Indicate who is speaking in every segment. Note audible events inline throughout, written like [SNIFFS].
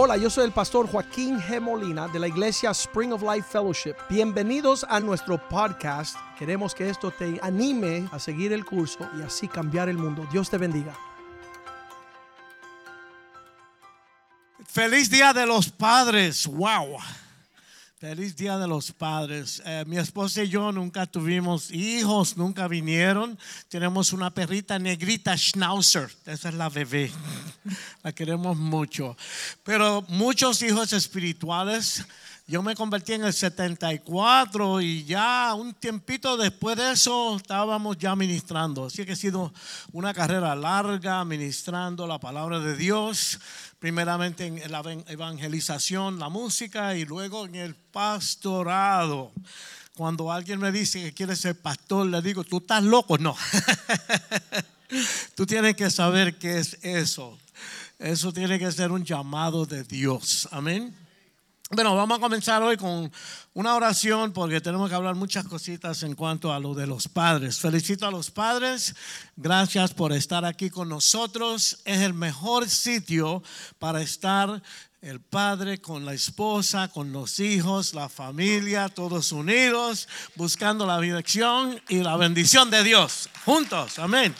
Speaker 1: Hola, yo soy el pastor Joaquín G. Molina de la iglesia Spring of Life Fellowship. Bienvenidos a nuestro podcast. Queremos que esto te anime a seguir el curso y así cambiar el mundo. Dios te bendiga.
Speaker 2: Feliz Día de los Padres. Wow. Feliz Día de los Padres. Eh, mi esposa y yo nunca tuvimos hijos, nunca vinieron. Tenemos una perrita negrita, Schnauzer. Esa es la bebé. [LAUGHS] La queremos mucho. Pero muchos hijos espirituales. Yo me convertí en el 74 y ya un tiempito después de eso estábamos ya ministrando. Así que ha sido una carrera larga ministrando la palabra de Dios primeramente en la evangelización, la música y luego en el pastorado. Cuando alguien me dice que quiere ser pastor, le digo, tú estás loco. No. [LAUGHS] tú tienes que saber qué es eso. Eso tiene que ser un llamado de Dios. Amén. Bueno, vamos a comenzar hoy con una oración porque tenemos que hablar muchas cositas en cuanto a lo de los padres. Felicito a los padres, gracias por estar aquí con nosotros. Es el mejor sitio para estar el padre con la esposa, con los hijos, la familia, todos unidos, buscando la dirección y la bendición de Dios, juntos, amén.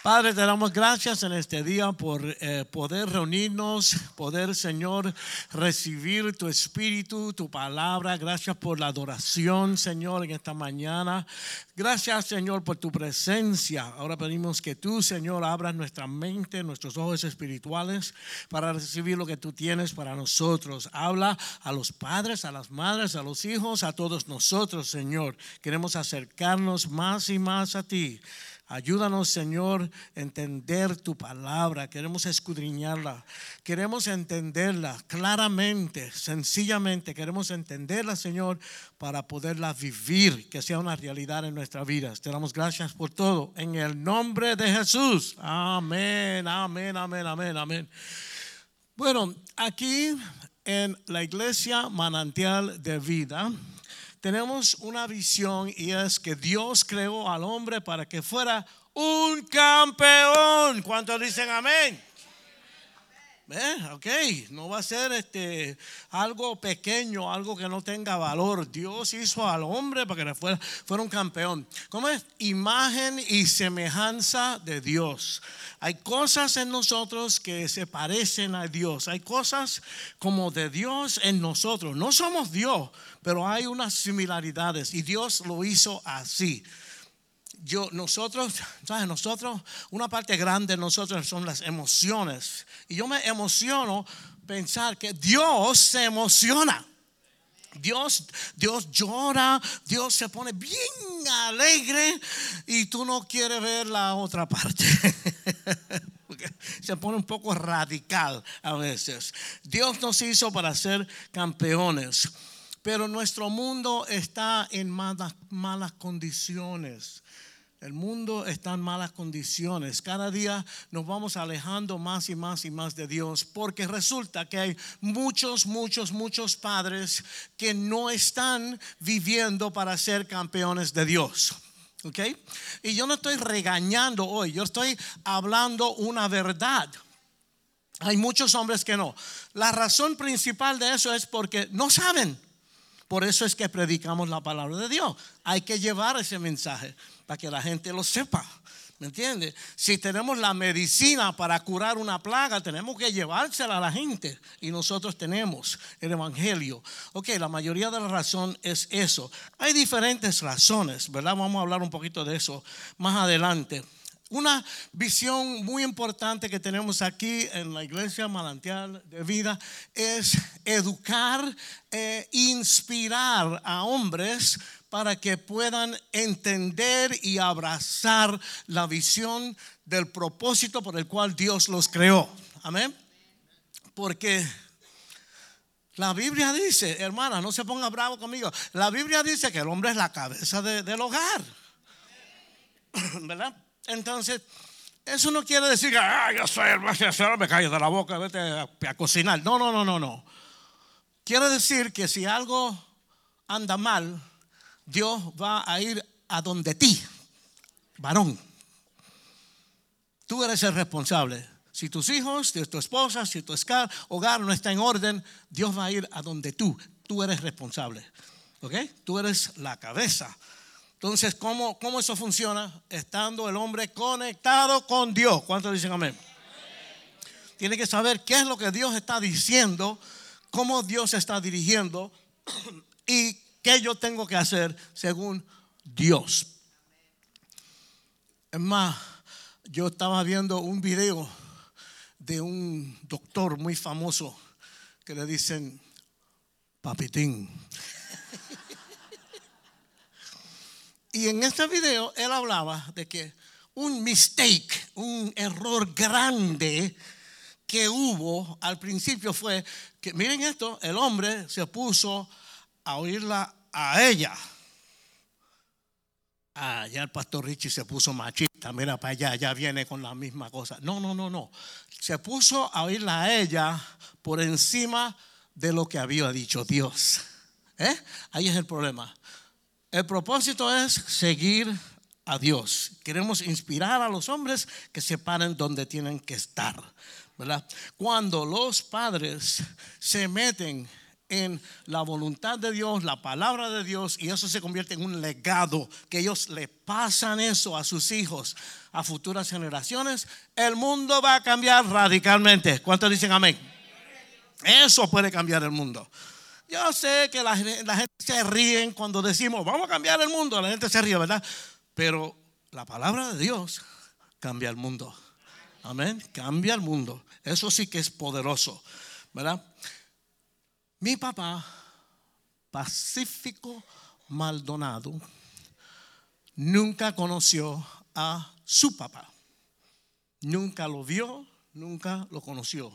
Speaker 2: Padre, te damos gracias en este día por eh, poder reunirnos, poder, Señor, recibir tu espíritu, tu palabra. Gracias por la adoración, Señor, en esta mañana. Gracias, Señor, por tu presencia. Ahora pedimos que tú, Señor, abras nuestra mente, nuestros ojos espirituales para recibir lo que tú tienes para nosotros. Habla a los padres, a las madres, a los hijos, a todos nosotros, Señor. Queremos acercarnos más y más a ti. Ayúdanos, Señor, a entender tu palabra. Queremos escudriñarla. Queremos entenderla claramente, sencillamente. Queremos entenderla, Señor, para poderla vivir, que sea una realidad en nuestra vida. Te damos gracias por todo. En el nombre de Jesús. Amén, amén, amén, amén, amén. Bueno, aquí en la iglesia manantial de vida tenemos una visión y es que Dios creó al hombre para que fuera un campeón. ¿Cuántos dicen amén? ¿Eh? Ok, no va a ser este, algo pequeño, algo que no tenga valor. Dios hizo al hombre para que fuera, fuera un campeón. ¿Cómo es? Imagen y semejanza de Dios. Hay cosas en nosotros que se parecen a Dios. Hay cosas como de Dios en nosotros. No somos Dios, pero hay unas similaridades y Dios lo hizo así yo, nosotros, [LAUGHS] ¿sabes? Nosotros, una parte grande de nosotros son las emociones. Y yo me emociono pensar que Dios se emociona. Dios, Dios llora, Dios se pone bien alegre y tú no quieres ver la otra parte. [LAUGHS] se pone un poco radical a veces. Dios nos hizo para ser campeones, pero nuestro mundo está en malas, malas condiciones. El mundo está en malas condiciones. Cada día nos vamos alejando más y más y más de Dios porque resulta que hay muchos, muchos, muchos padres que no están viviendo para ser campeones de Dios. ¿Ok? Y yo no estoy regañando hoy, yo estoy hablando una verdad. Hay muchos hombres que no. La razón principal de eso es porque no saben. Por eso es que predicamos la palabra de Dios. Hay que llevar ese mensaje para que la gente lo sepa. ¿Me entiendes? Si tenemos la medicina para curar una plaga, tenemos que llevársela a la gente. Y nosotros tenemos el Evangelio. Ok, la mayoría de la razón es eso. Hay diferentes razones, ¿verdad? Vamos a hablar un poquito de eso más adelante. Una visión muy importante que tenemos aquí en la iglesia Manantial de Vida es educar e inspirar a hombres para que puedan entender y abrazar la visión del propósito por el cual Dios los creó. Amén. Porque la Biblia dice, hermana, no se ponga bravo conmigo. La Biblia dice que el hombre es la cabeza del hogar. [COUGHS] ¿Verdad? Entonces, eso no quiere decir que ah, yo soy el más me callo de la boca, vete a, cocinar. No, no, no, no, no. Quiere decir que si algo anda mal, Dios va a ir a donde ti, varón. Tú eres el responsable. Si tus hijos, si tu esposa, si tu hogar no está en orden, Dios va a ir a donde tú. Tú eres responsable. ¿Ok? Tú eres la cabeza. Entonces, ¿cómo, ¿cómo eso funciona? Estando el hombre conectado con Dios. ¿Cuántos dicen amén? Tiene que saber qué es lo que Dios está diciendo, cómo Dios está dirigiendo [CLEARS THROAT] y qué yo tengo que hacer según Dios. Es más, yo estaba viendo un video de un doctor muy famoso que le dicen papitín. Y en este video él hablaba de que un mistake, un error grande que hubo al principio fue que, miren esto, el hombre se puso a oírla a ella. Ah, ya el pastor Richie se puso machista, mira para allá, ya viene con la misma cosa. No, no, no, no. Se puso a oírla a ella por encima de lo que había dicho Dios. ¿Eh? Ahí es el problema. El propósito es seguir a Dios. Queremos inspirar a los hombres que se paren donde tienen que estar. ¿verdad? Cuando los padres se meten en la voluntad de Dios, la palabra de Dios, y eso se convierte en un legado, que ellos le pasan eso a sus hijos, a futuras generaciones, el mundo va a cambiar radicalmente. ¿Cuántos dicen amén? Eso puede cambiar el mundo. Yo sé que la, gente se ríe cuando decimos, vamos a cambiar el mundo, la gente se ríe, ¿verdad? Pero la palabra de Dios cambia el mundo. Amén, cambia el mundo. Eso sí que es poderoso, ¿verdad? Mi papá, Pacífico Maldonado, nunca conoció a su papá. Nunca lo vio, nunca lo conoció.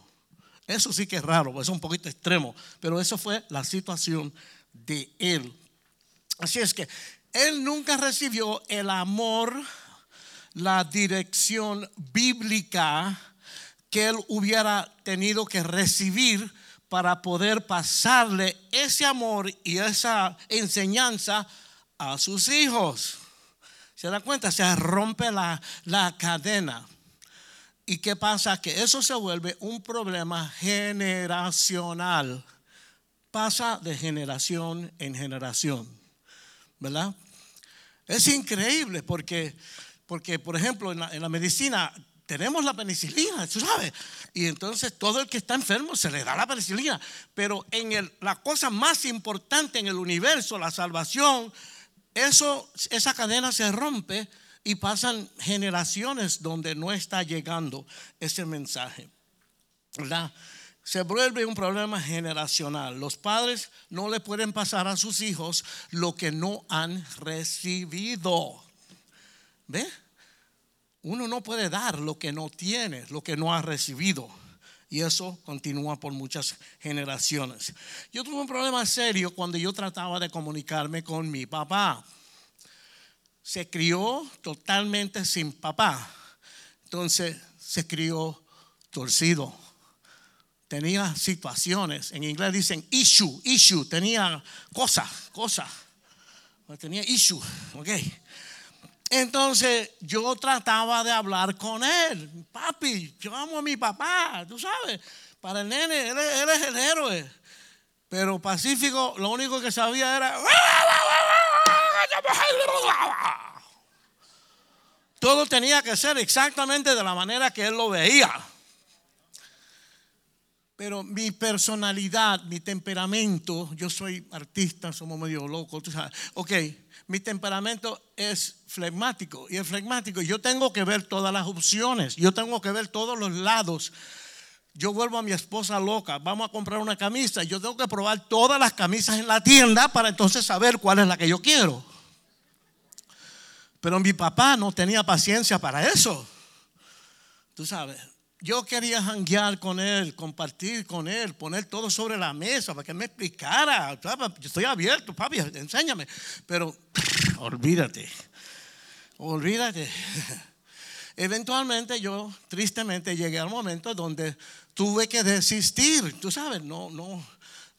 Speaker 2: Eso sí que es raro, es un poquito extremo, pero eso fue la situación de él. Así es que él nunca recibió el amor, la dirección bíblica que él hubiera tenido que recibir para poder pasarle ese amor y esa enseñanza a sus hijos. ¿Se da cuenta? Se rompe la, la cadena. ¿Y qué pasa? Que eso se vuelve un problema generacional. Pasa de generación en generación. ¿Verdad? Es increíble porque, porque por ejemplo, en la, en la medicina tenemos la penicilina, tú sabes. Y entonces todo el que está enfermo se le da la penicilina. Pero en el, la cosa más importante en el universo, la salvación, eso, esa cadena se rompe y pasan generaciones donde no está llegando ese mensaje. ¿Verdad? Se vuelve un problema generacional. Los padres no le pueden pasar a sus hijos lo que no han recibido. ¿Ve? Uno no puede dar lo que no tiene, lo que no ha recibido. Y eso continúa por muchas generaciones. Yo tuve un problema serio cuando yo trataba de comunicarme con mi papá. Se crió totalmente sin papá. Entonces se crió torcido. Tenía situaciones. En inglés dicen issue, issue. Tenía cosas, cosas. Tenía issue, ok. Entonces yo trataba de hablar con él. Papi, yo amo a mi papá, tú sabes. Para el nene, él, es el héroe. Pero Pacífico lo único que sabía era... Todo tenía que ser exactamente de la manera que él lo veía. Pero mi personalidad, mi temperamento, yo soy artista, somos medio locos. Ok, mi temperamento es flegmático y el flegmático yo tengo que ver todas las opciones, yo tengo que ver todos los lados. Yo vuelvo a mi esposa loca, vamos a comprar una camisa, yo tengo que probar todas las camisas en la tienda para entonces saber cuál es la que yo quiero. Pero mi papá no tenía paciencia para eso. Tú sabes, yo quería janguear con él, compartir con él, poner todo sobre la mesa para que me explicara. Estoy abierto, papi, enséñame. Pero [SNIFFS] olvídate, olvídate. [LAUGHS] Eventualmente yo, tristemente, llegué al momento donde tuve que desistir. Tú sabes, no, no,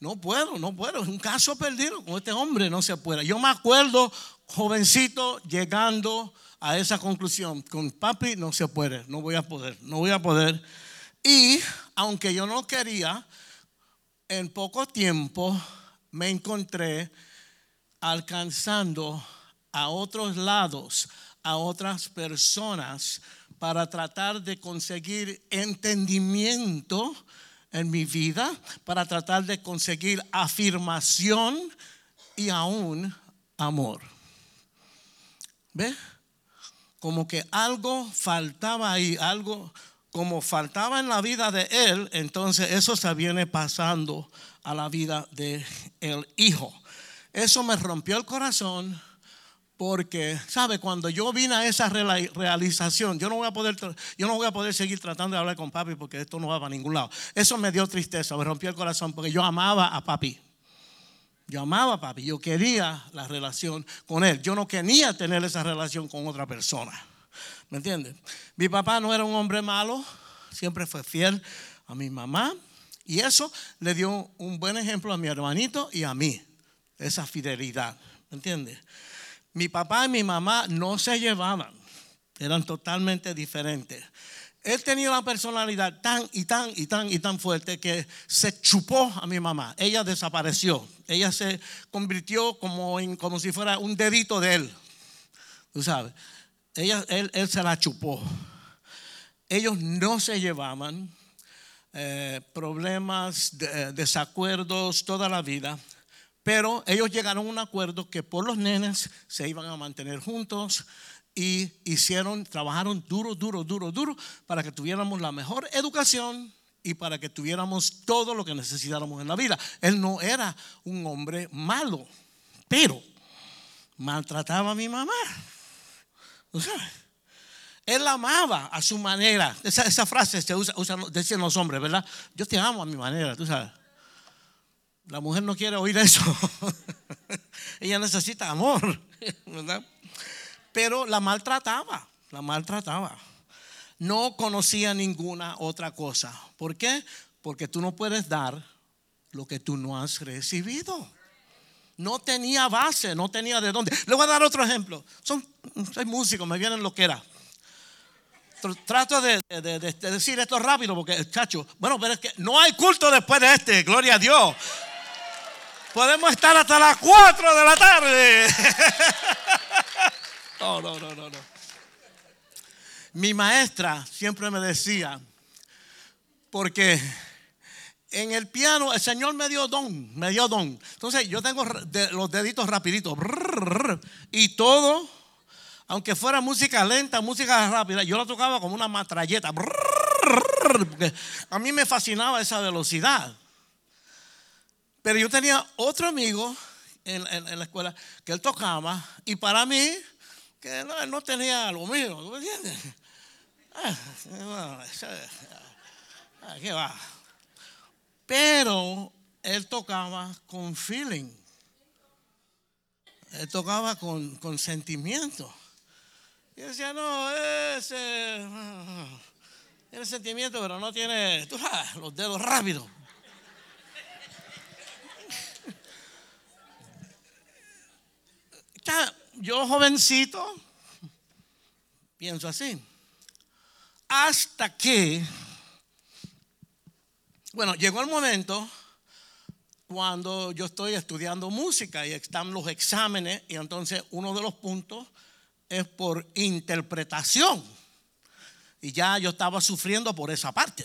Speaker 2: no puedo, no puedo. Es un caso perdido con este hombre, no se puede. Yo me acuerdo, jovencito, llegando a esa conclusión. Con papi no se puede, no voy a poder, no voy a poder. Y aunque yo no quería, en poco tiempo me encontré alcanzando a otros lados, a otras personas, para tratar de conseguir entendimiento en mi vida, para tratar de conseguir afirmación y aún amor. ¿Ve? Como que algo faltaba ahí, algo como faltaba en la vida de él, entonces eso se viene pasando a la vida de el hijo. Eso me rompió el corazón porque, ¿sabe? Cuando yo vine a esa realización, yo no voy a poder, yo no voy a poder seguir tratando de hablar con papi porque esto no va para ningún lado. Eso me dio tristeza, me rompió el corazón porque yo amaba a papi. Yo amaba a papi, yo quería la relación con él. Yo no quería tener esa relación con otra persona. ¿Me entiendes? Mi papá no era un hombre malo, siempre fue fiel a mi mamá y eso le dio un buen ejemplo a mi hermanito y a mí, esa fidelidad. ¿Me entiendes? Mi papá y mi mamá no se llevaban, eran totalmente diferentes. Él tenía una personalidad tan y tan y tan y tan fuerte que se chupó a mi mamá. Ella desapareció. Ella se convirtió como, como si fuera un dedito de él. Tú sabes ella, él, se la chupó. Ellos no se llevaban, eh, problemas, eh, desacuerdos toda la vida, pero ellos llegaron a un acuerdo que por los nenes se iban a mantener juntos y hicieron, trabajaron duro, duro, duro, duro para que tuviéramos la mejor educación y para que tuviéramos todo lo que necesitáramos en la vida. Él no era un hombre malo, pero maltrataba a mi mamá. Él amaba a su manera. Esa, frase se usa, usa, decían los hombres, ¿verdad? Yo te amo a mi manera, tú sabes. La mujer no quiere oír eso. [LAUGHS] Ella necesita amor, ¿verdad? Pero la maltrataba, la maltrataba. No conocía ninguna otra cosa. ¿Por qué? Porque tú no puedes dar lo que tú no has recibido. No tenía base, no tenía de dónde. Le voy a dar otro ejemplo. Son, soy músico, me vienen lo que era. Trato de, decir esto rápido porque, chacho, bueno, pero es que no hay culto después de este, gloria a Dios. Podemos estar hasta las 4 de la tarde. [LAUGHS] No, no, no, no, no. Mi maestra siempre me decía, porque en el piano el Señor me dio don, me dio don. Entonces yo tengo los deditos rapiditos. Y todo, aunque fuera música lenta, música rápida, yo lo tocaba como una matralleta. a mí me fascinaba esa velocidad. Pero yo tenía otro amigo en, la escuela que él tocaba y para mí, que él no tenía lo mío, ¿tú me entiendes? [LAUGHS] Ah, ah, ¿Qué va? Pero él tocaba con feeling. Él tocaba con, sentimiento. Y decía, no, ese tiene sentimiento, pero no tiene los dedos rápidos. Yo jovencito, pienso así. Hasta que bueno, llegó el momento cuando yo estoy estudiando música y están los exámenes y entonces uno de los puntos es por interpretación. Y ya yo estaba sufriendo por esa parte.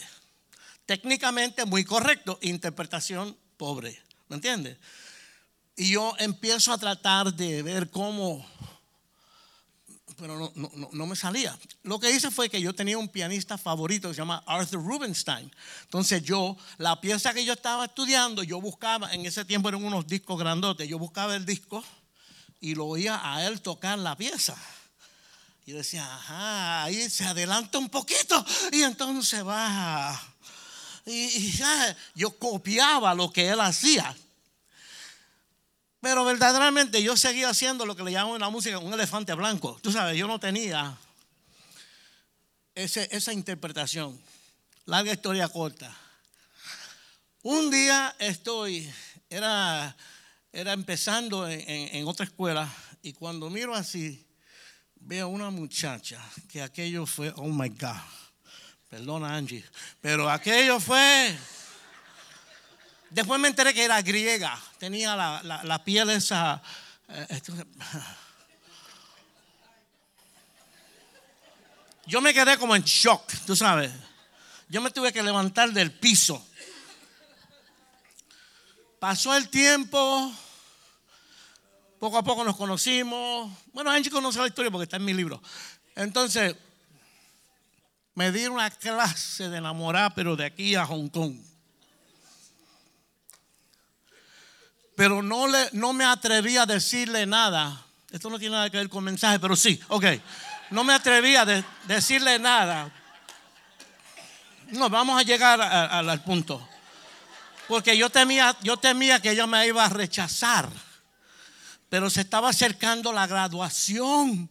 Speaker 2: Técnicamente muy correcto, interpretación pobre, ¿me entiendes? Y yo empiezo a tratar de ver cómo pero no, no, no, me salía. Lo que hice fue que yo tenía un pianista favorito que se llama Arthur Rubinstein. Entonces yo, la pieza que yo estaba estudiando, yo buscaba, en ese tiempo eran unos discos grandotes, yo buscaba el disco y lo oía a él tocar la pieza. Y decía, ajá, ahí se adelanta un poquito y entonces baja. Y, y ya, yo copiaba lo que él hacía. Pero verdaderamente yo seguía haciendo lo que le llaman en la música un elefante blanco. Tú sabes, yo no tenía esa interpretación. Larga historia corta. Un día estoy, era, era empezando en, en otra escuela y cuando miro así, veo una muchacha que aquello fue, oh my God, Perdona, Angie. Pero aquello fue. Después me enteré que era griega. Tenía la, la, la piel esa. eh, [LAUGHS] Yo me quedé como en shock, tú sabes. Yo me tuve que levantar del piso. Pasó el tiempo. Poco a poco nos conocimos. Bueno, Angie conoce la historia porque está en mi libro. Entonces, me dieron una clase de enamorar, pero de aquí a Hong Kong. Pero no, le, no me atreví a decirle nada. Esto no tiene nada que ver con mensaje, pero sí, ok. No me atreví a de- decirle nada. No, vamos a llegar al punto. Porque yo temía, yo temía que ella me iba a rechazar. Pero se estaba acercando la graduación.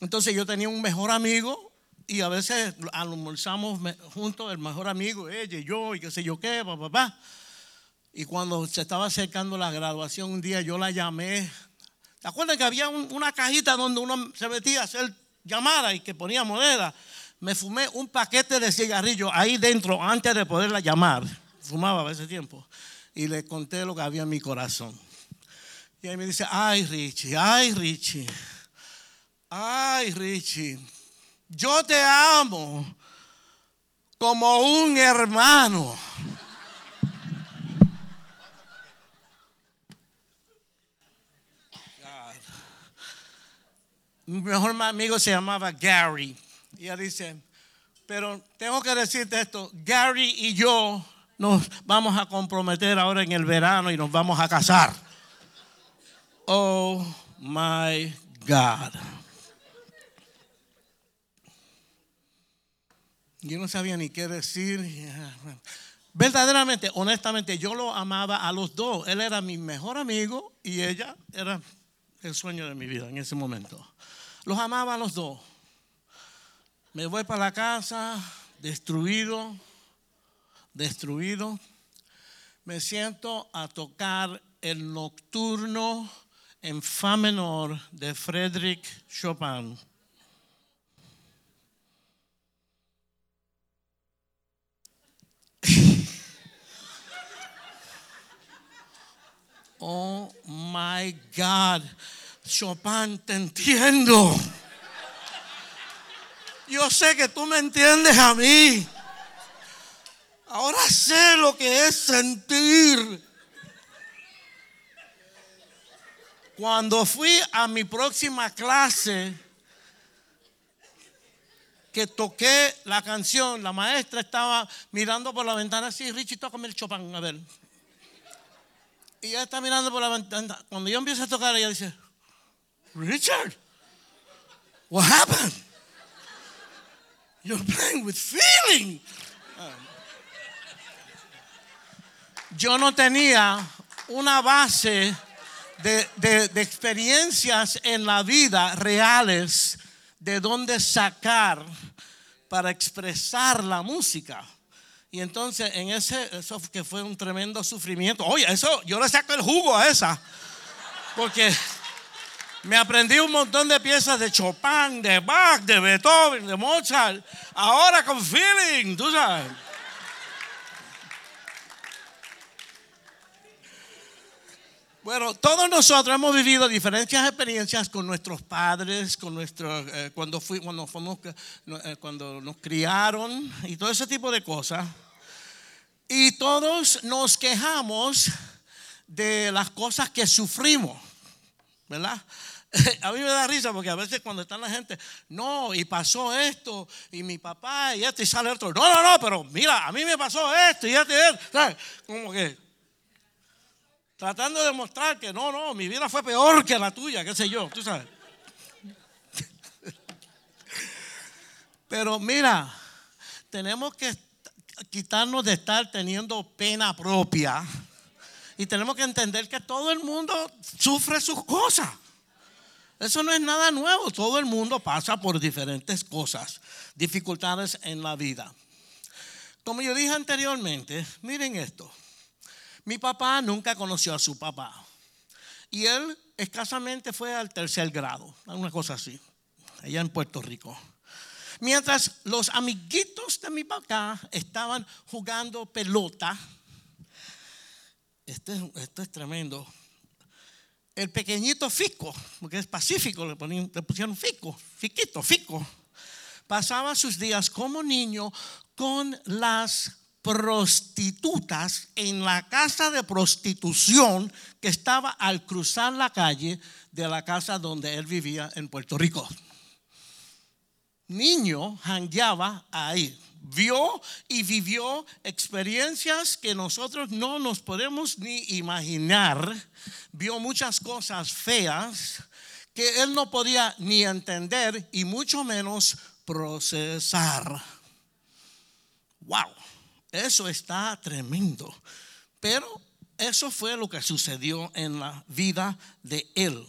Speaker 2: Entonces yo tenía un mejor amigo y a veces almorzamos juntos, el mejor amigo, ella y yo, y qué sé yo qué, papá, papá. Y cuando se estaba acercando la graduación, un día yo la llamé. ¿Te acuerdas que había un- una cajita donde uno se metía a hacer llamadas y que ponía moneda? Me fumé un paquete de cigarrillos ahí dentro antes de poderla llamar. Fumaba a ese tiempo. Y le conté lo que había en mi corazón. Y ahí me dice, ay Richie, ay Richie, ay Richie, yo te amo como un hermano. Mi mejor amigo se llamaba Gary. Y ella dice, pero tengo que decirte esto, Gary y yo nos vamos a comprometer ahora en el verano y nos vamos a casar. Oh my God. Yo no sabía ni qué decir. Verdaderamente, honestamente, yo lo amaba a los dos. Él era mi mejor amigo y ella era el sueño de mi vida en ese momento. Los amaba a los dos. Me voy para la casa, destruido, destruido. Me siento a tocar el nocturno en fa menor de Frédéric Chopin. Oh my God, Chopin, te entiendo. Yo sé que tú me entiendes a mí. Ahora sé lo que es sentir. Cuando fui a mi próxima clase, que toqué la canción, la maestra estaba mirando por la ventana así, Richie, tócame el Chopin, a ver. Y ella está mirando por la ventana. Cuando yo empiezo a tocar, ella dice, Richard, what happened? You're playing with feeling. Yo no tenía una base de, de- de experiencias en la vida reales de dónde sacar para expresar la música. Y entonces en ese, eso que fue un tremendo sufrimiento. Oye, eso yo le saco el jugo a esa. Porque me aprendí un montón de piezas de Chopin, de Bach, de Beethoven, de Mozart. Ahora con feeling, tú sabes. Bueno, todos nosotros hemos vivido diferentes experiencias con nuestros padres, con nuestros, eh, cuando, fui, cuando, fuimos, eh, cuando nos criaron y todo ese tipo de cosas. Y todos nos quejamos de las cosas que sufrimos, ¿verdad? [LAUGHS] A mí me da risa porque a veces cuando está la gente, no, y pasó esto, y mi papá, y esto, y sale otro, no, no, no, pero mira, a mí me pasó esto, y esto, y esto, ¿sabes? Como que tratando de demostrar que no, no, mi vida fue peor que la tuya, qué sé yo, tú sabes. [LAUGHS] Pero mira, tenemos que quitarnos de estar teniendo pena propia y tenemos que entender que todo el mundo sufre sus cosas. Eso no es nada nuevo, todo el mundo pasa por diferentes cosas, dificultades en la vida. Como yo dije anteriormente, miren esto. Mi papá nunca conoció a su papá. Y él escasamente fue al tercer grado, una cosa así, allá en Puerto Rico. Mientras los amiguitos de mi papá estaban jugando pelota, este, esto es tremendo. El pequeñito Fico, porque es pacífico, le, le pusieron Fico, Fiquito, Fico, pasaba sus días como niño con las prostitutas en la casa de prostitución que estaba al cruzar la calle de la casa donde él vivía en Puerto Rico. Niño jangueaba ahí, vio y vivió experiencias que nosotros no nos podemos ni imaginar, vio muchas cosas feas que él no podía ni entender y mucho menos procesar. Wow. Eso está tremendo. Pero eso fue lo que sucedió en la vida de él.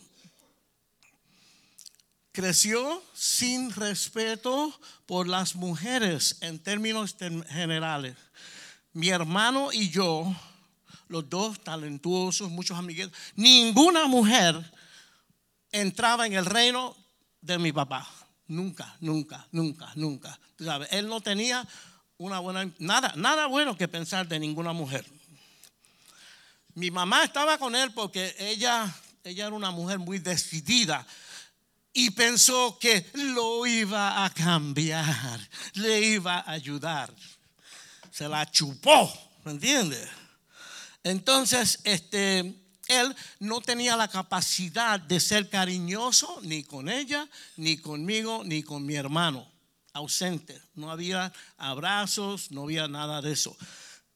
Speaker 2: Creció sin respeto por las mujeres en términos generales. Mi hermano y yo, los dos talentuosos, muchos amiguitos, ninguna mujer entraba en el reino de mi papá. Nunca, nunca, nunca, nunca. él no tenía una buena, nada, nada bueno que pensar de ninguna mujer. Mi mamá estaba con él porque ella, ella era una mujer muy decidida y pensó que lo iba a cambiar, le iba a ayudar. Se la chupó, ¿me entiendes? Entonces, este, él no tenía la capacidad de ser cariñoso ni con ella, ni conmigo, ni con mi hermano ausente. No había abrazos, no había nada de eso.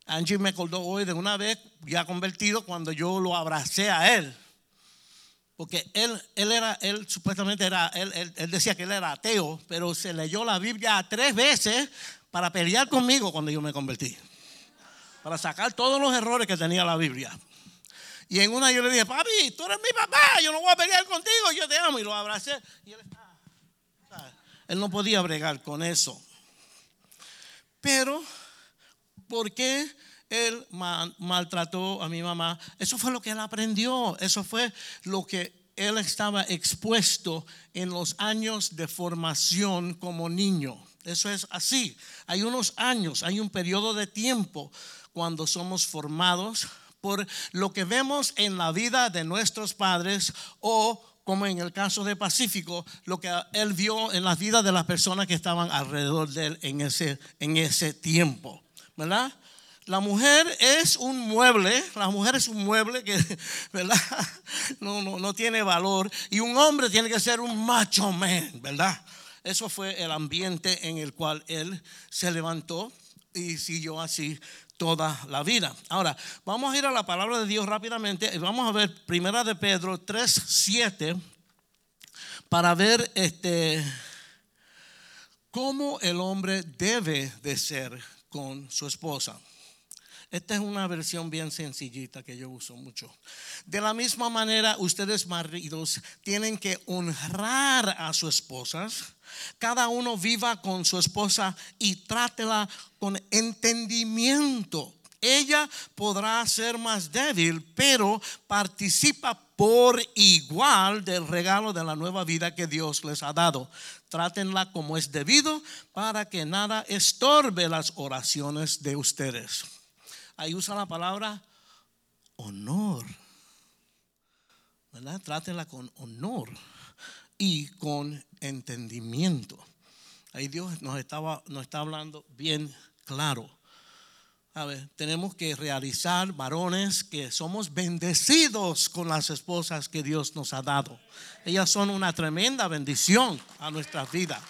Speaker 2: Angie me acordó hoy de una vez ya convertido cuando yo lo abracé a él. Porque él, él era, él supuestamente era, él, él, decía que él era ateo, pero se leyó la Biblia tres veces para pelear conmigo cuando yo me convertí. Para sacar todos los errores que tenía la Biblia. Y en una yo le dije, papi, tú eres mi papá, yo no voy a pelear contigo, yo te amo. Y lo abracé. Y él estaba él no podía bregar con eso. Pero, ¿por qué él maltrató a mi mamá? Eso fue lo que él aprendió. Eso fue lo que él estaba expuesto en los años de formación como niño. Eso es así. Hay unos años, hay un periodo de tiempo cuando somos formados por lo que vemos en la vida de nuestros padres o como en el caso de Pacífico, lo que él vio en las vidas de las personas que estaban alrededor de él en ese, en ese tiempo. ¿Verdad? La mujer es un mueble, la mujer es un mueble que, [LAUGHS] ¿verdad? No, no, no tiene valor. Y un hombre tiene que ser un macho man, ¿verdad? Eso fue el ambiente en el cual él se levantó y siguió así toda la vida. Ahora, vamos a ir a la palabra de Dios rápidamente y vamos a ver Primera de Pedro 3, 7 para ver este cómo el hombre debe de ser con su esposa. Esta es una versión bien sencillita que yo uso mucho. De la misma manera, ustedes maridos tienen que honrar a sus esposas. Cada uno viva con su esposa y trátela con entendimiento. Ella podrá ser más débil, pero participa por igual del regalo de la nueva vida que Dios les ha dado. Trátenla como es debido para que nada estorbe las oraciones de ustedes ahí usa la palabra honor. ¿Verdad? Trátela con honor y con entendimiento. Ahí Dios nos, estaba, nos está hablando bien claro. A ver, tenemos que realizar varones que somos bendecidos con las esposas que Dios nos ha dado. Ellas son una tremenda bendición a nuestras vidas.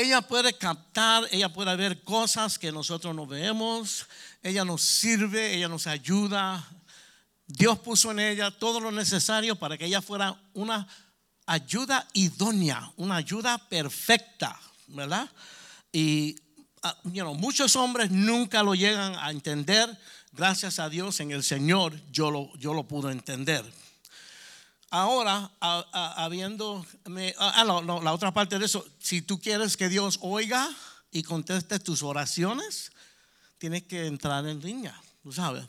Speaker 2: Ella puede captar, ella puede ver cosas que nosotros no vemos. Ella nos sirve, ella nos ayuda. Dios puso en ella todo lo necesario para que ella fuera una ayuda idónea, una ayuda perfecta, ¿verdad? Y ah, muchos hombres nunca lo llegan a entender. Gracias a Dios en el Señor yo lo, yo lo pude entender. Ahora, habiendo, ah, la otra parte de eso, si tú quieres que Dios oiga y conteste tus oraciones, tienes que entrar en línea, tú sabes.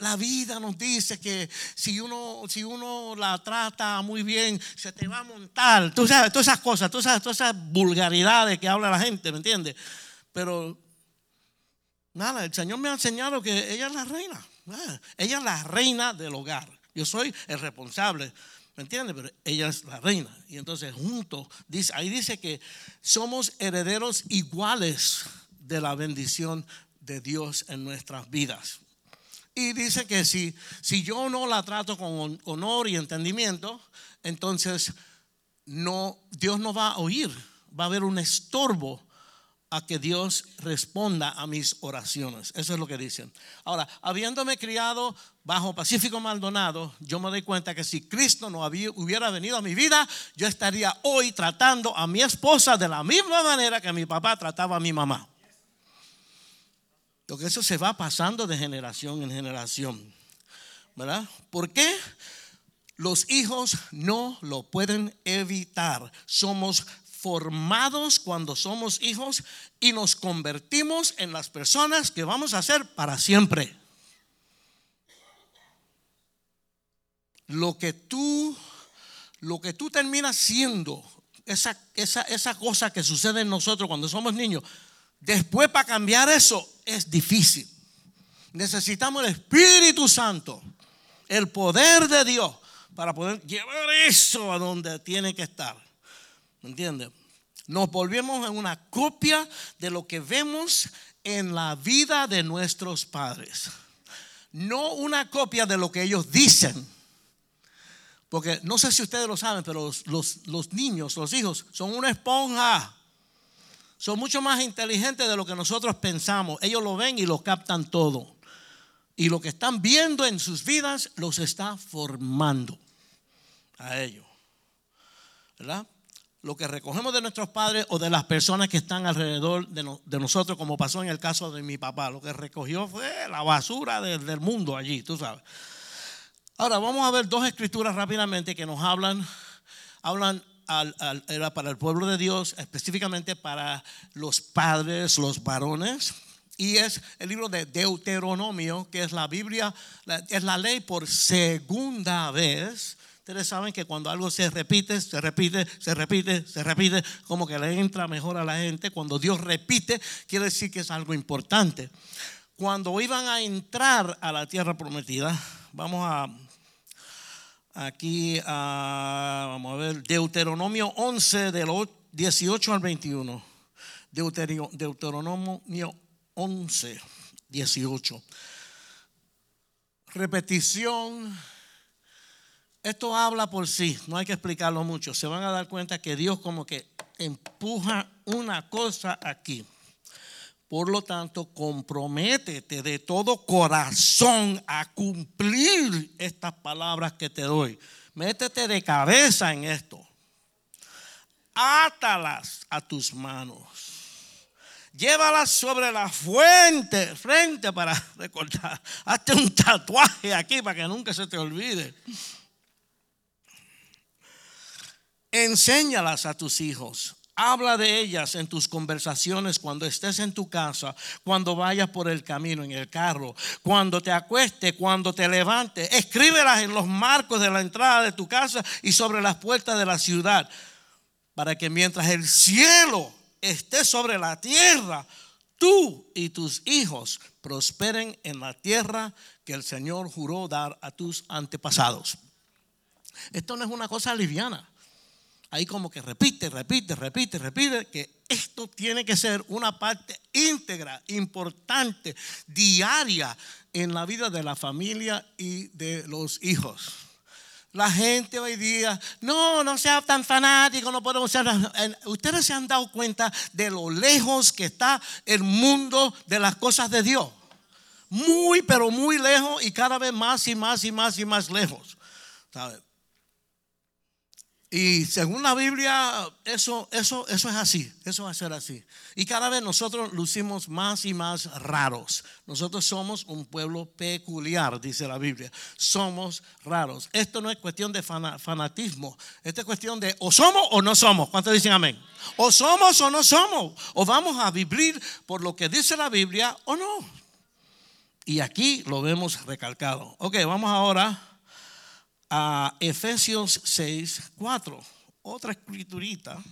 Speaker 2: la vida nos dice que si uno, si uno la trata muy bien, se te va a montar. Tú sabes, todas esas cosas, todas esas, vulgaridades que habla la gente, ¿me entiendes? Pero nada, el Señor me ha enseñado que ella es la reina. Ah, ella es la reina del hogar. Yo soy el responsable. ¿Me entiendes? Pero ella es la reina. Y entonces juntos, dice, ahí dice que somos herederos iguales de la bendición de Dios en nuestras vidas. Y dice que si, si yo no la trato con honor y entendimiento, entonces no, Dios no va a oír. Va a haber un estorbo a que Dios responda a mis oraciones. Eso es lo que dicen. Ahora, habiéndome criado bajo Pacífico Maldonado, yo me doy cuenta que si Cristo no hubiera venido a mi vida, yo estaría hoy tratando a mi esposa de la misma manera que mi papá trataba a mi mamá. Porque eso se va pasando de generación en generación. ¿Verdad? ¿Por qué? Los hijos no lo pueden evitar. Somos formados cuando somos hijos y nos convertimos en las personas que vamos a ser para siempre. Lo que tú, lo que tú terminas siendo, esa, esa, esa cosa que sucede en nosotros cuando somos niños, después para cambiar eso es difícil. Necesitamos el Espíritu Santo, el poder de Dios, para poder llevar eso a donde tiene que estar. ¿Me entiendes? Nos volvemos en una copia de lo que vemos en la vida de nuestros padres. No una copia de lo que ellos dicen. Porque no sé si ustedes lo saben, pero los, los niños, los hijos, son una esponja son mucho más inteligentes de lo que nosotros pensamos. Ellos lo ven y lo captan todo. Y lo que están viendo en sus vidas los está formando a ellos. ¿Verdad? Lo que recogemos de nuestros padres o de las personas que están alrededor de, nosotros, como pasó en el caso de mi papá, lo que recogió fue la basura del mundo allí, tú sabes. Ahora vamos a ver dos escrituras rápidamente que nos hablan, hablan para el pueblo de Dios, específicamente para los padres, los varones. Y es el libro de Deuteronomio, que es la Biblia, es la ley por segunda vez. Ustedes saben que cuando algo se repite, se repite, se repite, se repite, como que le entra mejor a la gente. Cuando Dios repite, quiere decir que es algo importante. Cuando iban a entrar a la tierra prometida, vamos a Aquí, ah, vamos a ver, Deuteronomio 11, del 18 al 21. Deuteronomio 11, 18. Repetición. Esto habla por sí, no hay que explicarlo mucho. Se van a dar cuenta que Dios como que empuja una cosa aquí. Por lo tanto, comprométete de todo corazón a cumplir estas palabras que te doy. Métete de cabeza en esto. Átalas a tus manos. Llévalas sobre la fuente, frente para [LAUGHS] recordar. Hazte un tatuaje aquí para que nunca se te olvide. Enséñalas a tus hijos Habla de ellas en tus conversaciones cuando estés en tu casa, cuando vayas por el camino, en el carro, cuando te acuestes, cuando te levantes. Escríbelas en los marcos de la entrada de tu casa y sobre las puertas de la ciudad, para que mientras el cielo esté sobre la tierra, tú y tus hijos prosperen en la tierra que el Señor juró dar a tus antepasados. Esto no es una cosa liviana ahí como que repite, repite, repite, repite, que esto tiene que ser una parte íntegra, importante, diaria en la vida de la familia y de los hijos. La gente hoy día, no, no sea tan fanático, no podemos ser. Ustedes se han dado cuenta de lo lejos que está el mundo de las cosas de Dios. Muy, pero muy lejos y cada vez más y más y más y más lejos. ¿Sabes? Y según la Biblia, eso, eso, eso es así, eso va a ser así. Y cada vez nosotros lucimos más y más raros. Nosotros somos un pueblo peculiar, dice la Biblia. Somos raros. Esto no es cuestión de fanatismo, esto es cuestión de o somos o no somos. ¿Cuántos dicen amén? O somos o no somos. O vamos a vivir por lo que dice la Biblia o no. Y aquí lo vemos recalcado. Ok, vamos ahora a Efesios 6, 4. Otra escriturita.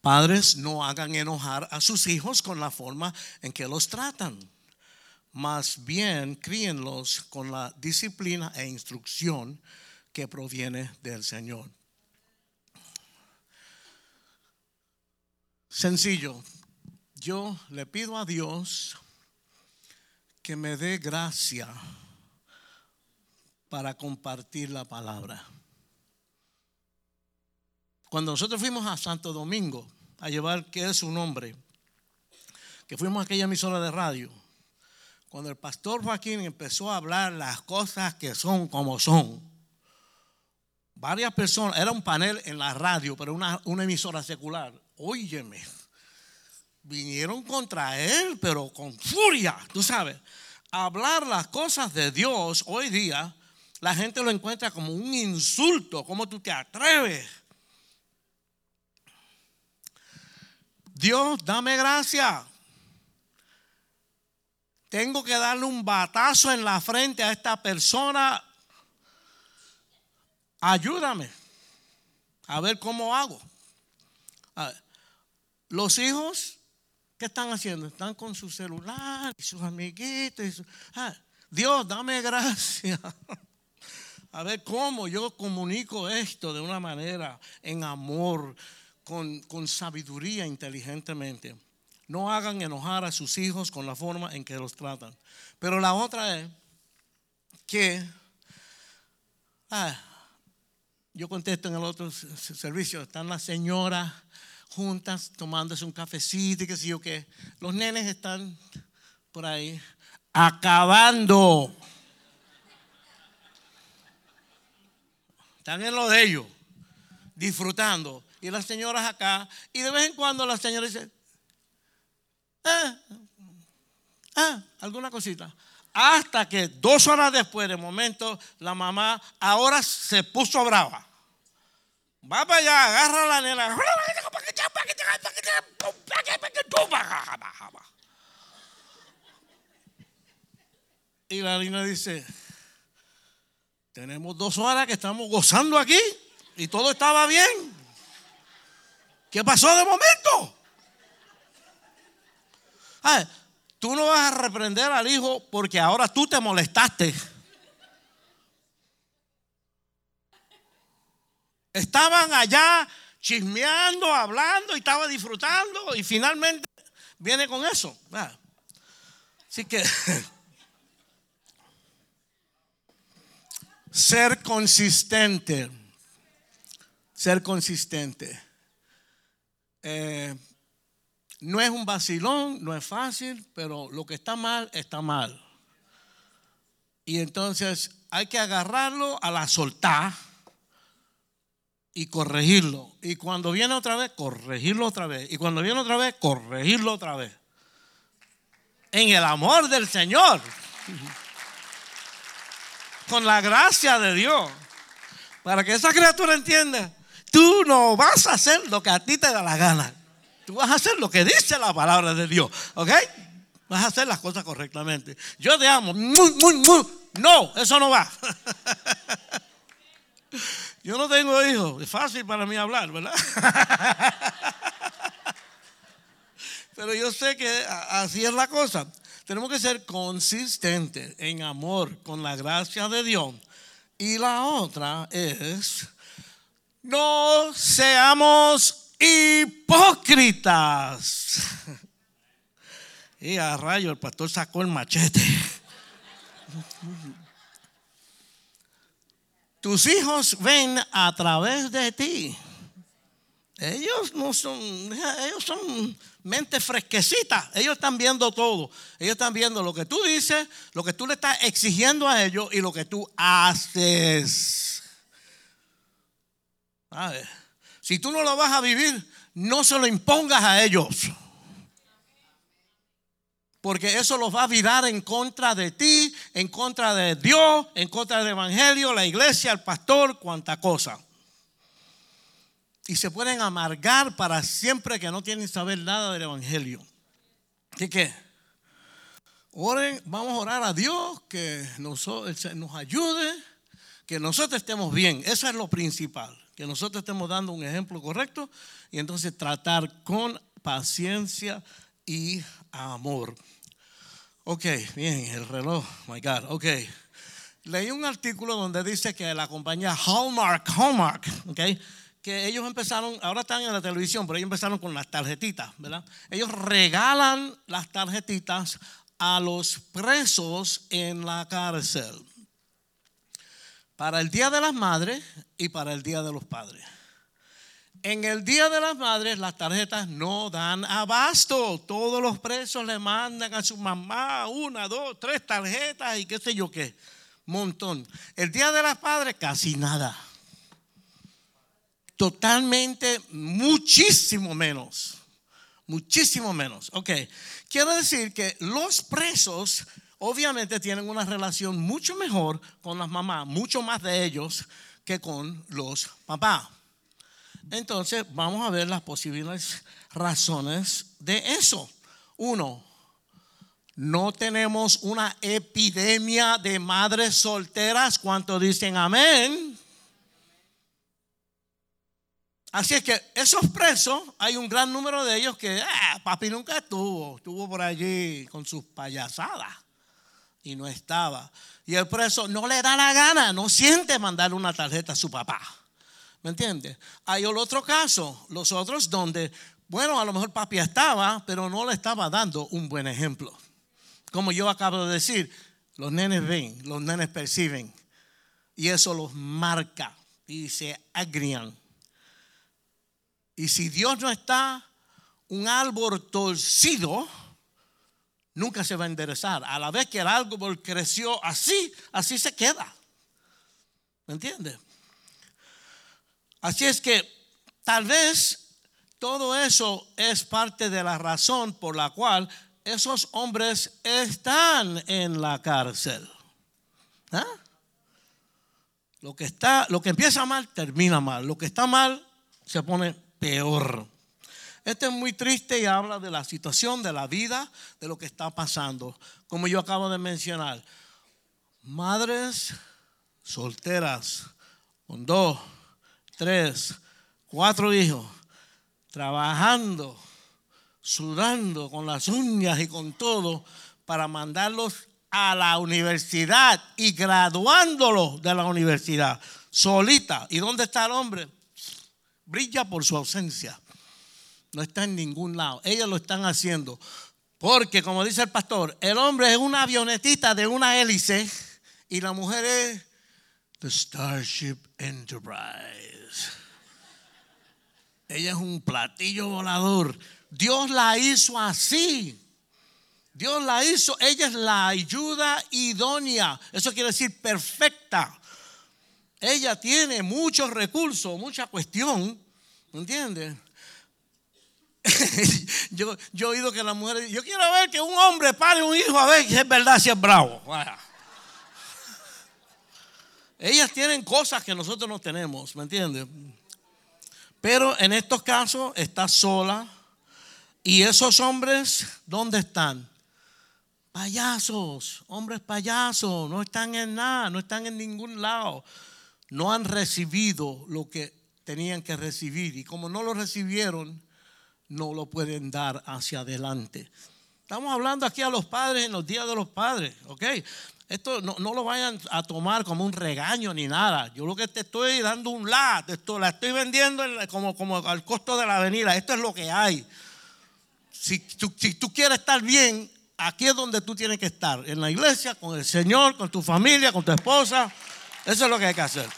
Speaker 2: Padres, no hagan enojar a sus hijos con la forma en que los tratan. Más bien, críenlos con la disciplina e instrucción que proviene del Señor. Sencillo, yo le pido a Dios que me dé gracia para compartir la palabra. Cuando nosotros fuimos a Santo Domingo a llevar, que es su nombre, que fuimos a aquella emisora de radio, cuando el pastor Joaquín empezó a hablar las cosas que son como son, varias personas, era un panel en la radio, pero una, una emisora secular, óyeme, vinieron contra él, pero con furia, tú sabes, hablar las cosas de Dios hoy día, la gente lo encuentra como un insulto, como tú te atreves Dios, dame gracia. Tengo que darle un batazo en la frente a esta persona. Ayúdame a ver cómo hago. Los hijos, ¿qué están haciendo? Están con su celular y sus amiguitos. Ah, Dios, dame gracia. [LAUGHS] A ver cómo yo comunico esto de una manera en amor, con, sabiduría inteligentemente. No hagan enojar a sus hijos con la forma en que los tratan. Pero la otra es que, ah, yo contesto en el otro servicio, están las señoras juntas tomándose un cafecito y qué sé yo qué. Los nenes están por ahí acabando. Están en lo de ellos, disfrutando y las señoras acá. Y de vez en cuando las señoras dicen, ah, ah, alguna cosita. Hasta que dos horas después, de momento, la mamá ahora se puso brava. Va para allá, agarra la nena. Y la niña dice, tenemos dos horas que estamos gozando aquí y todo estaba bien. ¿Qué pasó de momento? Tú no vas a reprender al hijo porque ahora tú te molestaste. Estaban allá chismeando, hablando y estaba disfrutando y finalmente viene con eso. Así que [LAUGHS] ser consistente, ser consistente. Eh, no es un vacilón, no es fácil, pero lo que está mal, está mal. Y entonces hay que agarrarlo a la soltar y corregirlo. Y cuando viene otra vez, corregirlo otra vez. Y cuando viene otra vez, corregirlo otra vez. En el amor del Señor. [LAUGHS] Con la gracia de Dios. Para que esa criatura entienda Tú no vas a hacer lo que a ti te da la gana. Tú vas a hacer lo que dice la palabra de Dios. ¿Ok? Vas a hacer las cosas correctamente. Yo te amo. No, eso no va. [LAUGHS] Yo no tengo hijos. Es fácil para mí hablar, ¿verdad? [LAUGHS] Pero yo sé que así es la cosa. Tenemos que ser consistentes en amor con la gracia de Dios. Y la otra es no seamos hipócritas. [LAUGHS] Y a rayo, el pastor sacó el machete. [LAUGHS] Tus hijos ven a través de ti. Ellos no son, ellos son mente fresquecita. Ellos están viendo todo. Ellos están viendo lo que tú dices, lo que tú le estás exigiendo a ellos y lo que tú haces. Si tú no lo vas a vivir, no se lo impongas a ellos. Porque eso los va a virar en contra de ti, en contra de Dios, en contra del Evangelio, la iglesia, el pastor, cuanta cosa. Y se pueden amargar para siempre que no tienen saber nada del Evangelio. Así que, oren, vamos a orar a Dios que nos, nos ayude, que nosotros estemos bien. Eso es lo principal, que nosotros estemos dando un ejemplo correcto y entonces tratar con paciencia y amor. Ok, bien, el reloj, my God, ok. Leí un artículo donde dice que la compañía Hallmark, Hallmark, ok, que ellos empezaron, ahora están en la televisión, pero ellos empezaron con las tarjetitas, ¿verdad? Ellos regalan las tarjetitas a los presos en la cárcel para el Día de las Madres y para el Día de los Padres. En el Día de las Madres las tarjetas no dan abasto. Todos los presos le mandan a su mamá una, dos, tres tarjetas y qué sé yo qué. Montón. El Día de las Padres casi nada. Totalmente, muchísimo menos. Muchísimo menos. Ok. Quiero decir que los presos obviamente tienen una relación mucho mejor con las mamás, mucho más de ellos que con los papás. Entonces, vamos a ver las posibles razones de eso. Uno, no tenemos una epidemia de madres solteras. ¿Cuántos dicen amén? Así es que esos presos, hay un gran número de ellos que, ah, papi nunca estuvo, estuvo por allí con sus payasadas y no estaba. Y el preso no le da la gana, no siente mandarle una tarjeta a su papá. ¿Me entiendes? Hay otro caso, los otros donde, bueno, a lo mejor papi estaba, pero no le estaba dando un buen ejemplo. Como yo acabo de decir, los nenes ven, los nenes perciben. Y eso los marca y se agrian. Y si Dios no está, un árbol torcido nunca se va a enderezar. A la vez que el árbol creció así, así se queda. ¿Me entiendes? Así es que tal vez todo eso es parte de la razón por la cual esos hombres están en la cárcel. ¿Ah? Lo que está, lo que empieza mal termina mal. Lo que está mal se pone peor. Este es muy triste y habla de la situación de la vida, de lo que está pasando. Como yo acabo de mencionar, madres solteras con dos, tres, cuatro hijos, trabajando, sudando con las uñas y con todo para mandarlos a la universidad y graduándolos de la universidad, solita. ¿Y dónde está el hombre? Brilla por su ausencia. No está en ningún lado. Ellos lo están haciendo. Porque, como dice el pastor, el hombre es una avionetita de una hélice y la mujer es the Starship Enterprise. Ella es un platillo volador. Dios la hizo así. Dios la hizo, ella es la ayuda idónea. Eso quiere decir perfecta. Ella tiene muchos recursos, mucha cuestión. ¿Entiendes? [LAUGHS] yo, yo, he oído que la mujer, yo quiero ver que un hombre pare un hijo a ver si es verdad, si es bravo. Ellas tienen cosas que nosotros no tenemos, ¿me entiendes? Pero en estos casos está sola. Y esos hombres, ¿dónde están? Payasos, hombres payasos, no están en nada, no están en ningún lado. No han recibido lo que tenían que recibir. Y como no lo recibieron, no lo pueden dar hacia adelante. Estamos hablando aquí a los padres en los días de los padres, ¿ok? Esto no, lo vayan a tomar como un regaño ni nada. Yo lo que te estoy dando un la, esto, la estoy vendiendo como, como al costo de la avenida. Esto es lo que hay. Si tú, si tú quieres estar bien, aquí es donde tú tienes que estar. En la iglesia, con el Señor, con tu familia, con tu esposa. Eso es lo que hay que hacer.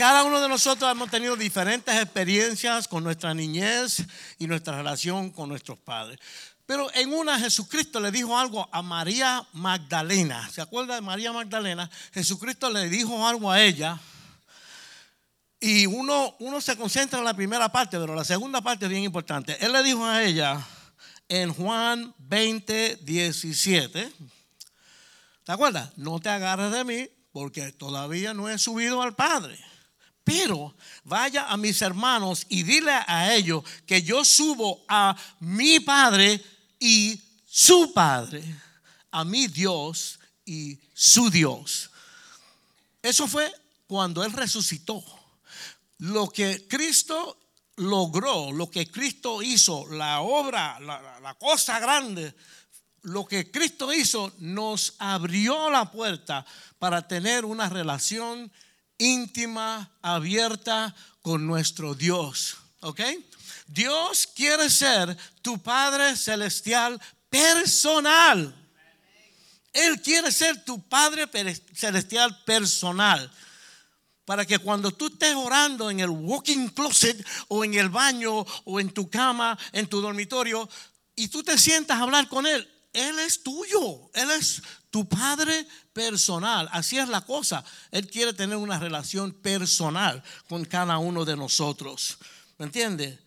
Speaker 2: Cada uno de nosotros hemos tenido diferentes experiencias con nuestra niñez y nuestra relación con nuestros padres. Pero en una Jesucristo le dijo algo a María Magdalena. ¿Se acuerda de María Magdalena? Jesucristo le dijo algo a ella. Y uno, uno se concentra en la primera parte, pero la segunda parte es bien importante. Él le dijo a ella, en Juan 20, 17. ¿Te acuerdas? No te agarres de mí porque todavía no he subido al Padre. Pero vaya a mis hermanos y dile a ellos que yo subo a mi Padre y su Padre, a mi Dios y su Dios. Eso fue cuando Él resucitó. Lo que Cristo logró, lo que Cristo hizo, la obra, la, cosa grande, lo que Cristo hizo nos abrió la puerta para tener una relación íntima, abierta con nuestro Dios. ¿Ok? Dios quiere ser tu Padre Celestial personal. Él quiere ser tu Padre Celestial personal. Para que cuando tú estés orando en el walking closet o en el baño o en tu cama, en tu dormitorio, y tú te sientas a hablar con Él, Él es tuyo. Él es tu Padre personal. Así es la cosa. Él quiere tener una relación personal con cada uno de nosotros. ¿Me entiendes?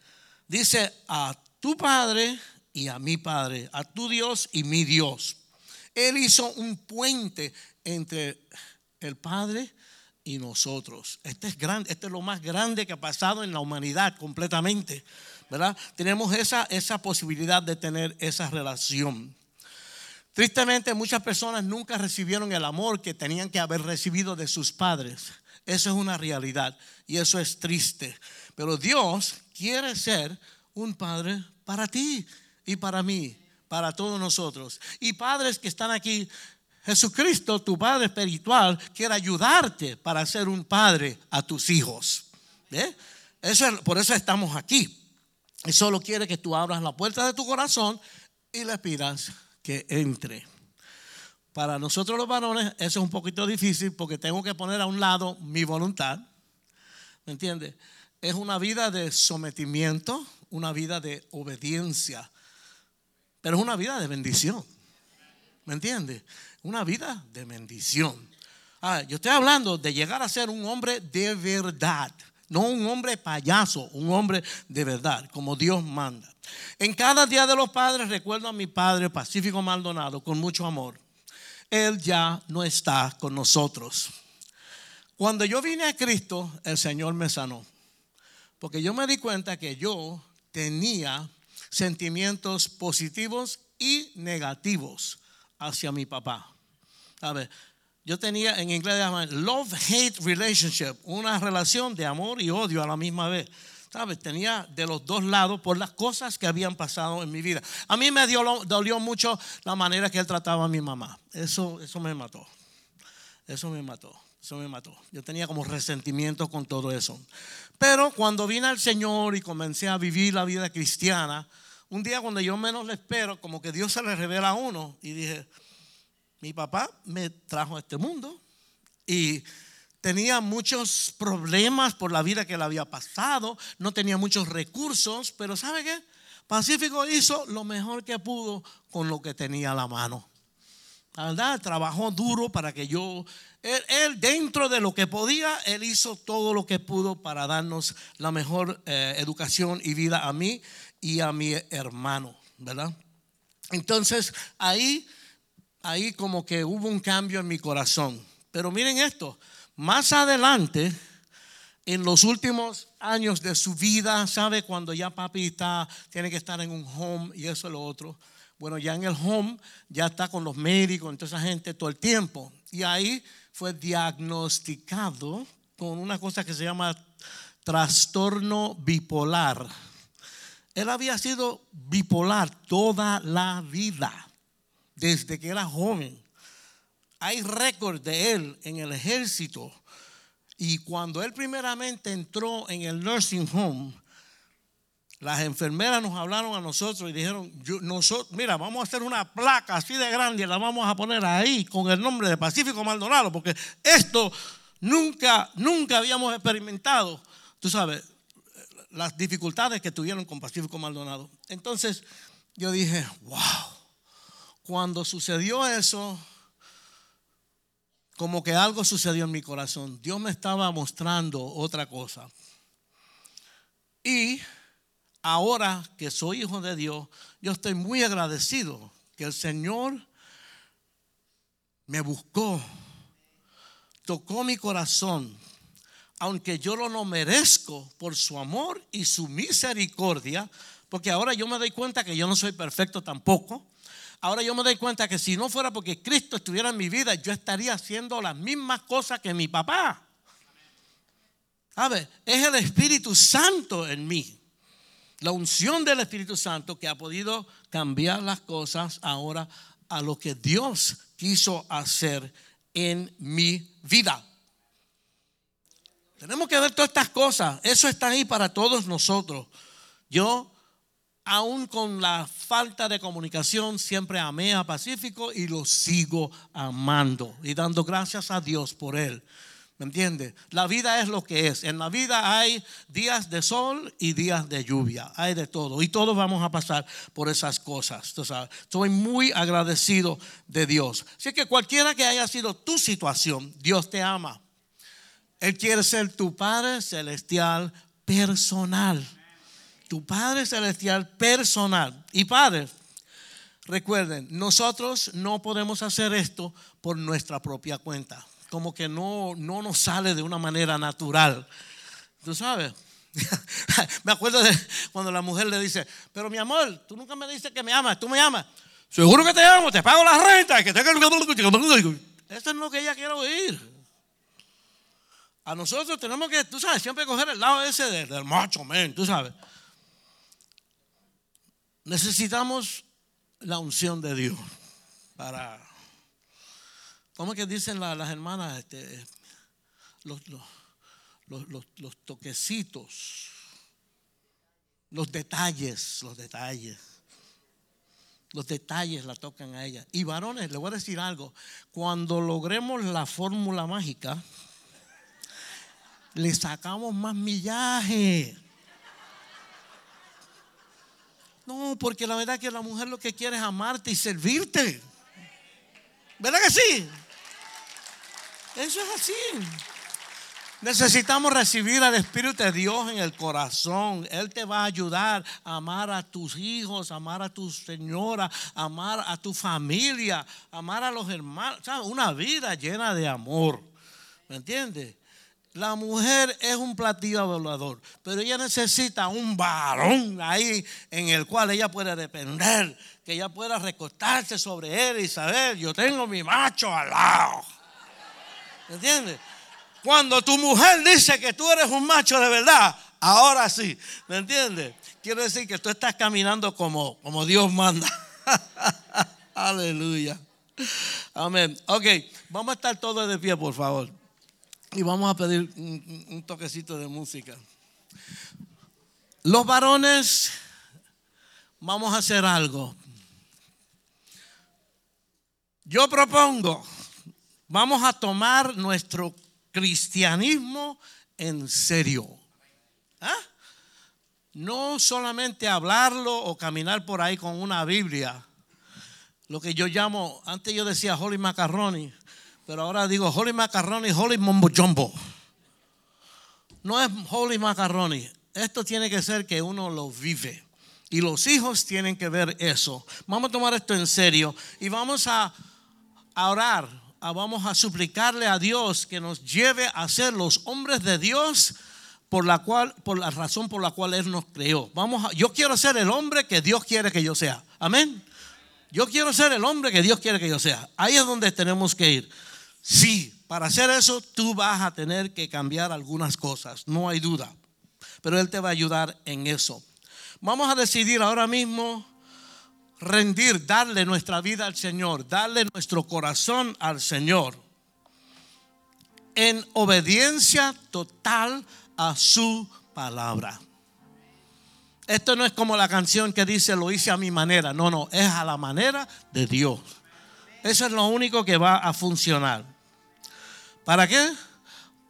Speaker 2: Dice a tu Padre y a mi Padre, a tu Dios y mi Dios. Él hizo un puente entre el Padre y nosotros. Este es grande, este es lo más grande que ha pasado en la humanidad completamente. ¿Verdad? Tenemos esa, esa posibilidad de tener esa relación. Tristemente, muchas personas nunca recibieron el amor que tenían que haber recibido de sus padres. Eso es una realidad y eso es triste. Pero Dios quiere ser un padre para ti y para mí, para todos nosotros. Y padres que están aquí, Jesucristo, tu Padre espiritual, quiere ayudarte para ser un padre a tus hijos. Eso, por eso estamos aquí. Y solo quiere que tú abras la puerta de tu corazón y le pidas que entre. Para nosotros los varones eso es un poquito difícil porque tengo que poner a un lado mi voluntad. ¿Me entiendes? Es una vida de sometimiento, una vida de obediencia, pero es una vida de bendición. ¿Me entiendes? Una vida de bendición. Ah, yo estoy hablando de llegar a ser un hombre de verdad. No un hombre payaso, un hombre de verdad, como Dios manda. En cada día de los padres recuerdo a mi padre Pacífico Maldonado con mucho amor. Él ya no está con nosotros. Cuando yo vine a Cristo, el Señor me sanó. Porque yo me di cuenta que yo tenía sentimientos positivos y negativos hacia mi papá. ver, Yo tenía en inglés love-hate relationship, una relación de amor y odio a la misma vez. ¿Sabes? Tenía de los dos lados por las cosas que habían pasado en mi vida. A mí me dio, dolió mucho la manera que él trataba a mi mamá. Eso, eso me mató. Eso me mató. Eso me mató. Yo tenía como resentimiento con todo eso. Pero cuando vine al Señor y comencé a vivir la vida cristiana, un día cuando yo menos le espero, como que Dios se le revela a uno y dije, mi papá me trajo a este mundo y tenía muchos problemas por la vida que le había pasado, no tenía muchos recursos, pero ¿sabe qué? Pacífico hizo lo mejor que pudo con lo que tenía a la mano. La verdad, trabajó duro para que yo, él, dentro de lo que podía, él hizo todo lo que pudo para darnos la mejor eh, educación y vida a mí y a mi hermano, ¿verdad? Entonces ahí, ahí como que hubo un cambio en mi corazón. Pero miren esto, más adelante, en los últimos años de su vida, ¿sabe? Cuando ya papi está, tiene que estar en un home y eso es lo otro. Bueno, ya en el home ya está con los médicos, con toda esa gente todo el tiempo. Y ahí fue diagnosticado con una cosa que se llama trastorno bipolar. Él había sido bipolar toda la vida, desde que era joven. Hay récord de él en el ejército. Y cuando él primeramente entró en el nursing home, las enfermeras nos hablaron a nosotros y dijeron, nosotros, mira, vamos a hacer una placa así de grande y la vamos a poner ahí con el nombre de Pacífico Maldonado, porque esto nunca, nunca habíamos experimentado. Tú sabes, las dificultades que tuvieron con Pacífico Maldonado. Entonces yo dije, wow, cuando sucedió eso, como que algo sucedió en mi corazón. Dios me estaba mostrando otra cosa. Y ahora que soy hijo de Dios, yo estoy muy agradecido que el Señor me buscó, tocó mi corazón, aunque yo lo no merezco por su amor y su misericordia, porque ahora yo me doy cuenta que yo no soy perfecto tampoco. Ahora yo me doy cuenta que si no fuera porque Cristo estuviera en mi vida, yo estaría haciendo las mismas cosas que mi papá. ¿Sabe? Es el Espíritu Santo en mí. La unción del Espíritu Santo que ha podido cambiar las cosas ahora a lo que Dios quiso hacer en mi vida. Tenemos que ver todas estas cosas. Eso está ahí para todos nosotros. Yo, aún con la falta de comunicación, siempre amé a Pacífico y lo sigo amando y dando gracias a Dios por él. ¿Me entiende? La vida es lo que es. En la vida hay días de sol y días de lluvia. Hay de todo. Y todos vamos a pasar por esas cosas. Estoy muy agradecido de Dios. Así que cualquiera que haya sido tu situación, Dios te ama. Él quiere ser tu Padre Celestial personal. Tu Padre Celestial personal. Y Padre, recuerden, nosotros no podemos hacer esto por nuestra propia cuenta. Como que no, no nos sale de una manera natural. ¿Tú sabes? [LAUGHS] me acuerdo de cuando la mujer le dice, pero mi amor, tú nunca me dices que me amas, tú me amas. Seguro que te amo, te pago la renta. Que Eso es lo que ella quiere oír. A nosotros tenemos que, tú sabes, siempre coger el lado ese del, macho, man, tú sabes. Necesitamos la unción de Dios para, ¿cómo que dicen las hermanas? Este, los, los toquecitos, los detalles, los detalles. Los detalles la tocan a ella. Y varones, le voy a decir algo. Cuando logremos la fórmula mágica, le sacamos más millaje. No, porque la verdad es que la mujer lo que quiere es amarte y servirte. ¿Verdad que sí? Eso es así. Necesitamos recibir al Espíritu de Dios en el corazón. Él te va a ayudar a amar a tus hijos, amar a tu señora, amar a tu familia, amar a los hermanos. Una vida llena de amor. ¿Me entiendes? La mujer es un platillo volador, pero ella necesita un varón ahí en el cual ella pueda depender, que ella pueda recostarse sobre él y saber, yo tengo mi macho al lado. ¿Me entiendes? Cuando tu mujer dice que tú eres un macho de verdad, ahora sí, ¿me entiendes? Quiero decir que tú estás caminando como, como Dios manda. [LAUGHS] Aleluya. Amén. Ok, vamos a estar todos de pie, por favor. Y vamos a pedir un, toquecito de música. Los varones, vamos a hacer algo. Yo propongo, vamos a tomar nuestro cristianismo en serio. ¿Ah? No solamente hablarlo o caminar por ahí con una Biblia. Lo que yo llamo, antes yo decía Holy Macaroni, pero ahora digo holy macaroni, holy mombo jumbo. No es holy macaroni. Esto tiene que ser que uno lo vive. Y los hijos tienen que ver eso. Vamos a tomar esto en serio y vamos a, orar, vamos a suplicarle a Dios que nos lleve a ser los hombres de Dios por la cual por la razón por la cual él nos creó. Vamos yo quiero ser el hombre que Dios quiere que yo sea. Amén. Yo quiero ser el hombre que Dios quiere que yo sea. Ahí es donde tenemos que ir. Sí, para hacer eso tú vas a tener que cambiar algunas cosas, no hay duda. Pero Él te va a ayudar en eso. Vamos a decidir ahora mismo rendir, darle nuestra vida al Señor, darle nuestro corazón al Señor en obediencia total a su palabra. Esto no es como la canción que dice lo hice a mi manera, no, no, es a la manera de Dios. Eso es lo único que va a funcionar. ¿Para qué?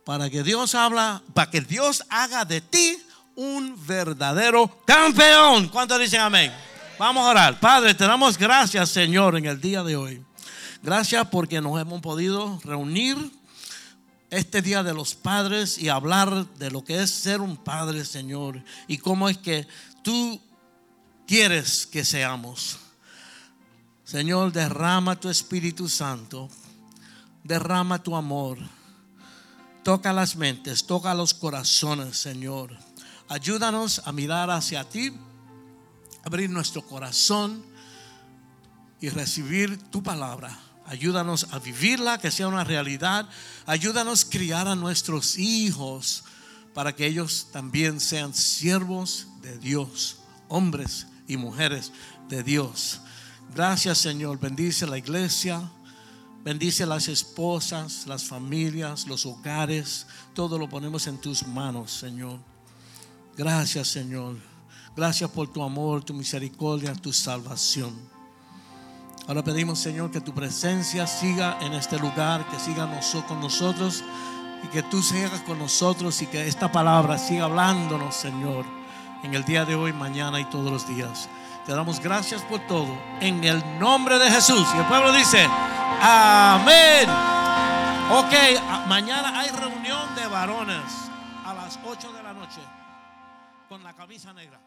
Speaker 2: Para que Dios habla, para que Dios haga de ti un verdadero campeón. ¿Cuántos dicen amén? Vamos a orar. Padre, te damos gracias, Señor, en el día de hoy. Gracias porque nos hemos podido reunir este día de los padres y hablar de lo que es ser un padre, Señor, y cómo es que tú quieres que seamos. Señor, derrama tu Espíritu Santo, derrama tu amor, toca las mentes, toca los corazones, Señor. Ayúdanos a mirar hacia ti, abrir nuestro corazón y recibir tu palabra. Ayúdanos a vivirla, que sea una realidad. Ayúdanos a criar a nuestros hijos para que ellos también sean siervos de Dios, hombres y mujeres de Dios. Gracias Señor, bendice la iglesia, bendice las esposas, las familias, los hogares, todo lo ponemos en tus manos Señor. Gracias Señor, gracias por tu amor, tu misericordia, tu salvación. Ahora pedimos Señor que tu presencia siga en este lugar, que siga con nosotros y que tú sigas con nosotros y que esta palabra siga hablándonos Señor en el día de hoy, mañana y todos los días. Te damos gracias por todo. En el nombre de Jesús. Y el pueblo dice, amén. Ok, mañana hay reunión de varones a las 8 de la noche con la camisa negra.